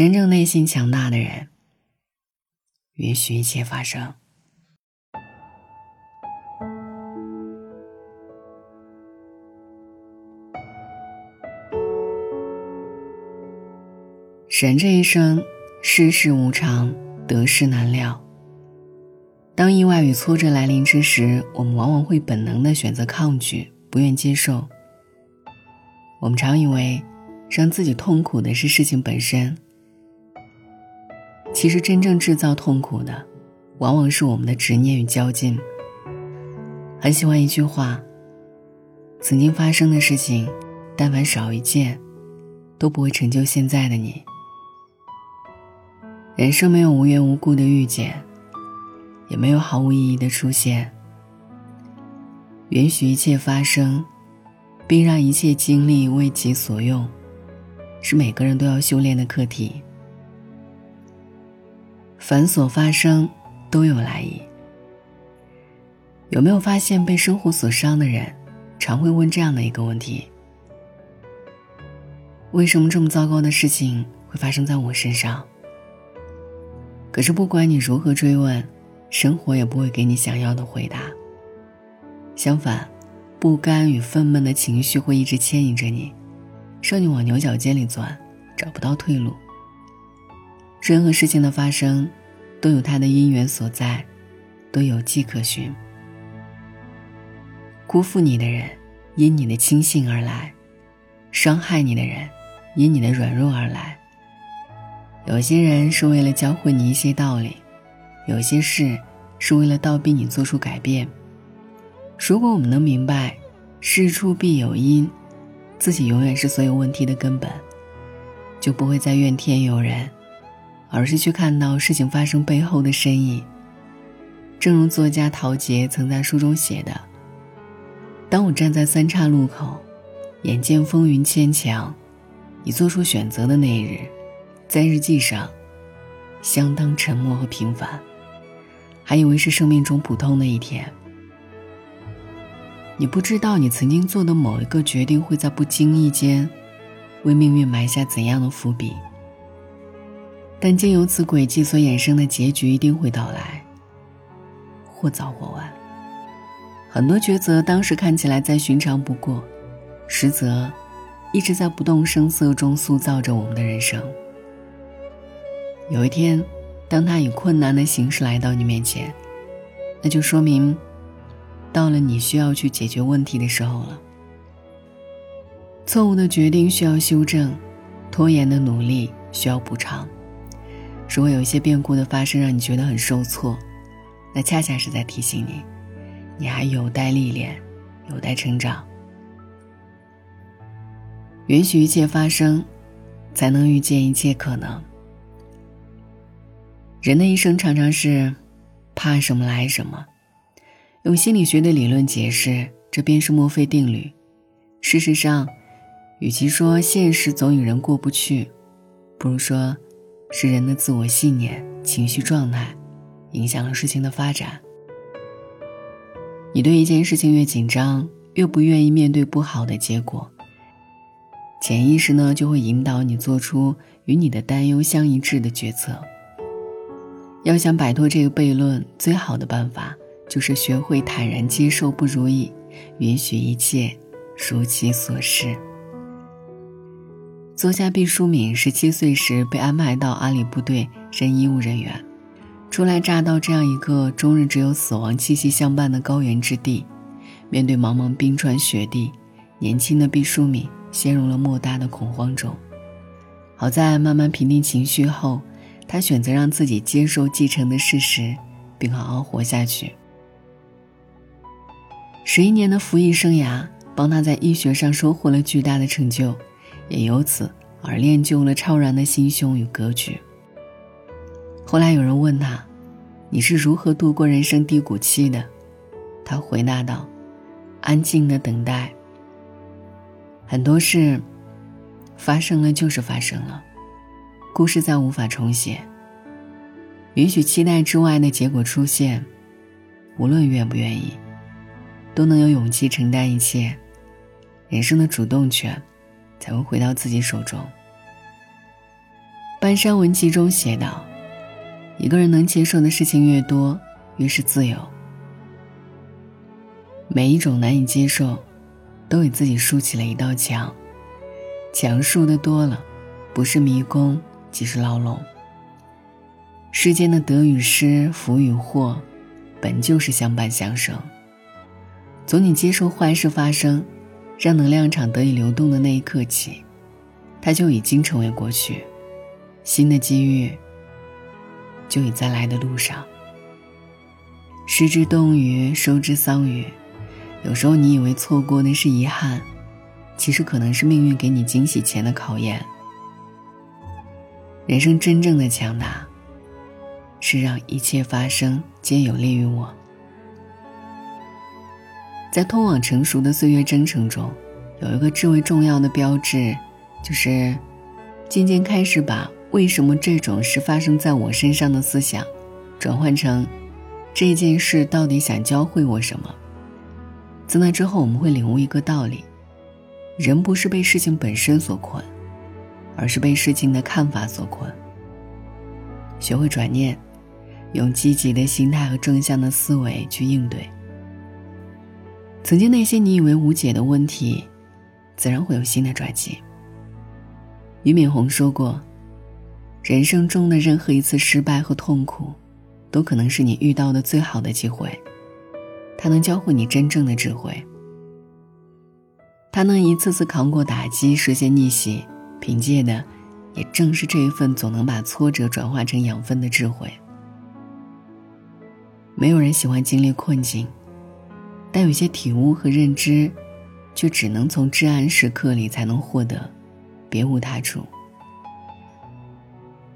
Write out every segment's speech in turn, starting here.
真正内心强大的人，允许一切发生。人这一生，世事无常，得失难料。当意外与挫折来临之时，我们往往会本能的选择抗拒，不愿接受。我们常以为，让自己痛苦的是事情本身。其实，真正制造痛苦的，往往是我们的执念与较劲。很喜欢一句话：曾经发生的事情，但凡少一件，都不会成就现在的你。人生没有无缘无故的遇见，也没有毫无意义的出现。允许一切发生，并让一切经历为己所用，是每个人都要修炼的课题。繁琐发生，都有来意。有没有发现，被生活所伤的人，常会问这样的一个问题：为什么这么糟糕的事情会发生在我身上？可是，不管你如何追问，生活也不会给你想要的回答。相反，不甘与愤懑的情绪会一直牵引着你，让你往牛角尖里钻，找不到退路。任何事情的发生，都有它的因缘所在，都有迹可循。辜负你的人，因你的轻信而来；伤害你的人，因你的软弱而来。有些人是为了教会你一些道理，有些事是为了倒逼你做出改变。如果我们能明白“事出必有因”，自己永远是所有问题的根本，就不会再怨天尤人，而是去看到事情发生背后的深意。正如作家陶杰曾在书中写的：“当我站在三岔路口，眼见风云牵强，已做出选择的那一日。”在日记上，相当沉默和平凡，还以为是生命中普通的一天。你不知道，你曾经做的某一个决定，会在不经意间，为命运埋下怎样的伏笔。但经由此轨迹所衍生的结局，一定会到来，或早或晚。很多抉择当时看起来再寻常不过，实则，一直在不动声色中塑造着我们的人生。有一天，当他以困难的形式来到你面前，那就说明，到了你需要去解决问题的时候了。错误的决定需要修正，拖延的努力需要补偿。如果有一些变故的发生让你觉得很受挫，那恰恰是在提醒你，你还有待历练，有待成长。允许一切发生，才能遇见一切可能。人的一生常常是怕什么来什么，用心理学的理论解释，这便是墨菲定律。事实上，与其说现实总与人过不去，不如说，是人的自我信念、情绪状态，影响了事情的发展。你对一件事情越紧张，越不愿意面对不好的结果，潜意识呢就会引导你做出与你的担忧相一致的决策。要想摆脱这个悖论，最好的办法就是学会坦然接受不如意，允许一切如其所是。作家毕淑敏十七岁时被安排到阿里部队任医务人员，初来乍到这样一个终日只有死亡气息相伴的高原之地，面对茫茫冰川雪地，年轻的毕淑敏陷入了莫大的恐慌中。好在慢慢平定情绪后。他选择让自己接受继承的事实，并好好活下去。十一年的服役生涯，帮他在医学上收获了巨大的成就，也由此而练就了超然的心胸与格局。后来有人问他：“你是如何度过人生低谷期的？”他回答道：“安静的等待。很多事发生了就是发生了。”故事再无法重写。允许期待之外的结果出现，无论愿不愿意，都能有勇气承担一切，人生的主动权才会回到自己手中。半山文集中写道：“一个人能接受的事情越多，越是自由。每一种难以接受，都给自己竖起了一道墙。墙竖的多了，不是迷宫，即是牢笼。世间的得与失，福与祸，本就是相伴相生。从你接受坏事发生，让能量场得以流动的那一刻起，它就已经成为过去。”新的机遇就已在来的路上。失之东隅，收之桑榆。有时候你以为错过那是遗憾，其实可能是命运给你惊喜前的考验。人生真正的强大，是让一切发生皆有利于我。在通往成熟的岁月征程中，有一个至为重要的标志，就是渐渐开始把。为什么这种事发生在我身上的思想，转换成这件事到底想教会我什么？自那之后，我们会领悟一个道理：人不是被事情本身所困，而是被事情的看法所困。学会转念，用积极的心态和正向的思维去应对。曾经那些你以为无解的问题，自然会有新的转机。俞敏洪说过。人生中的任何一次失败和痛苦，都可能是你遇到的最好的机会。它能教会你真正的智慧。他能一次次扛过打击，实现逆袭，凭借的，也正是这一份总能把挫折转化成养分的智慧。没有人喜欢经历困境，但有些体悟和认知，却只能从至暗时刻里才能获得，别无他处。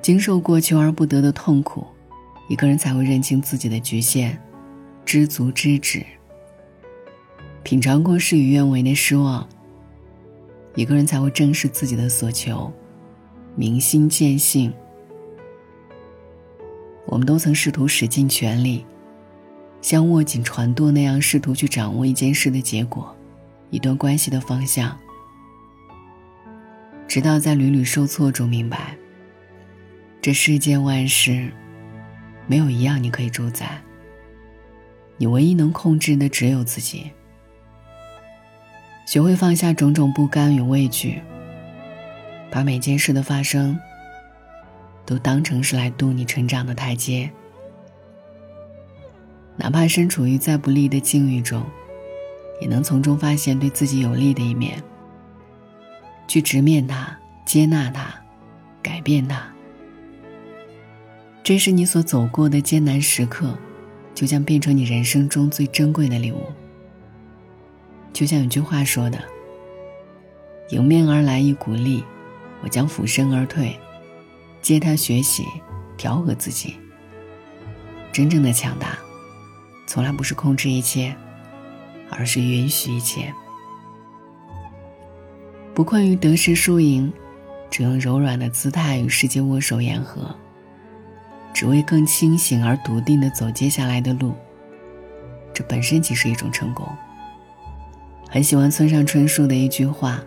经受过求而不得的痛苦，一个人才会认清自己的局限，知足知止。品尝过事与愿违的失望，一个人才会正视自己的所求，明心见性。我们都曾试图使尽全力，像握紧船舵那样试图去掌握一件事的结果，一段关系的方向，直到在屡屡受挫中明白。这世间万事，没有一样你可以主宰。你唯一能控制的只有自己。学会放下种种不甘与畏惧，把每件事的发生，都当成是来渡你成长的台阶。哪怕身处于再不利的境遇中，也能从中发现对自己有利的一面。去直面它，接纳它，改变它。这是你所走过的艰难时刻，就将变成你人生中最珍贵的礼物。就像有句话说的：“迎面而来一股力，我将俯身而退，接他学习，调和自己。”真正的强大，从来不是控制一切，而是允许一切。不困于得失输赢，只用柔软的姿态与世界握手言和。只为更清醒而笃定的走接下来的路，这本身即是一种成功。很喜欢村上春树的一句话：“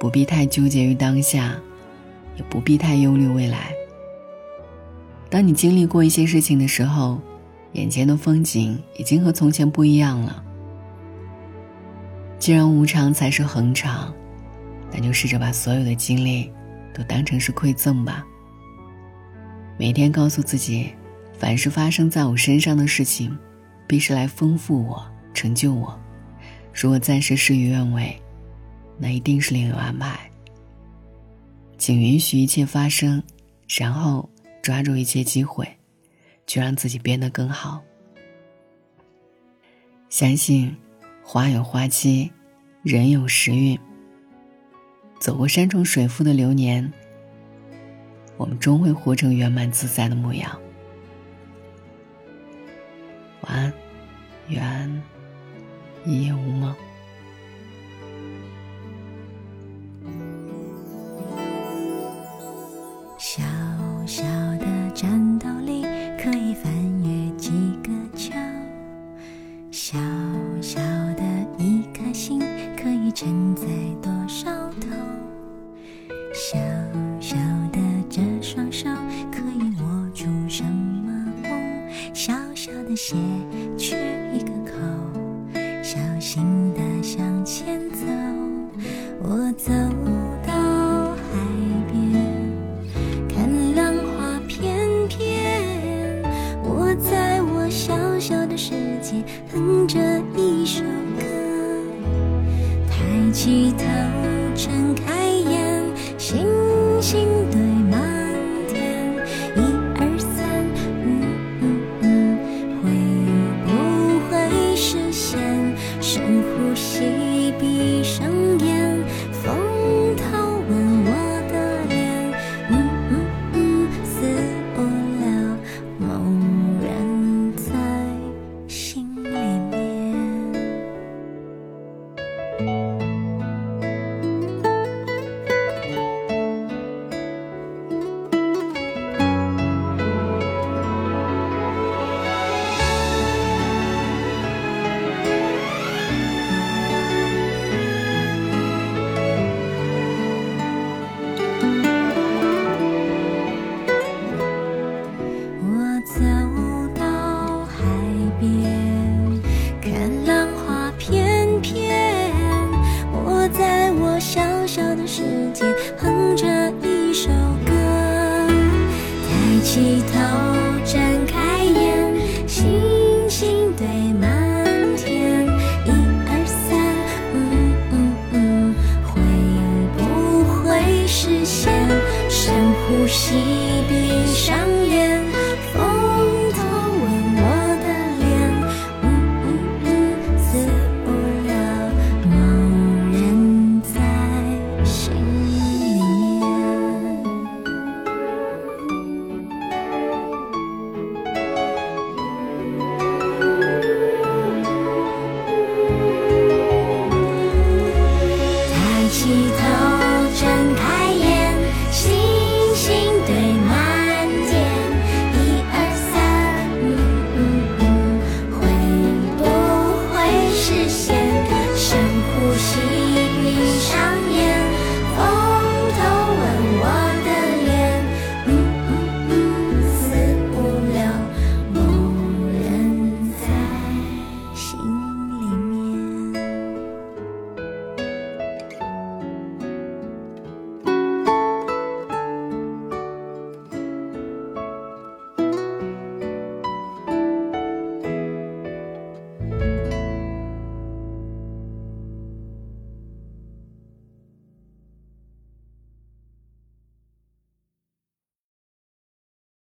不必太纠结于当下，也不必太忧虑未来。当你经历过一些事情的时候，眼前的风景已经和从前不一样了。既然无常才是恒常，那就试着把所有的经历都当成是馈赠吧。”每天告诉自己，凡是发生在我身上的事情，必是来丰富我、成就我。如果暂时事与愿违，那一定是另有安排。请允许一切发生，然后抓住一切机会，去让自己变得更好。相信，花有花期，人有时运。走过山重水复的流年。我们终会活成圆满自在的模样。晚安，愿一夜无梦。我走其他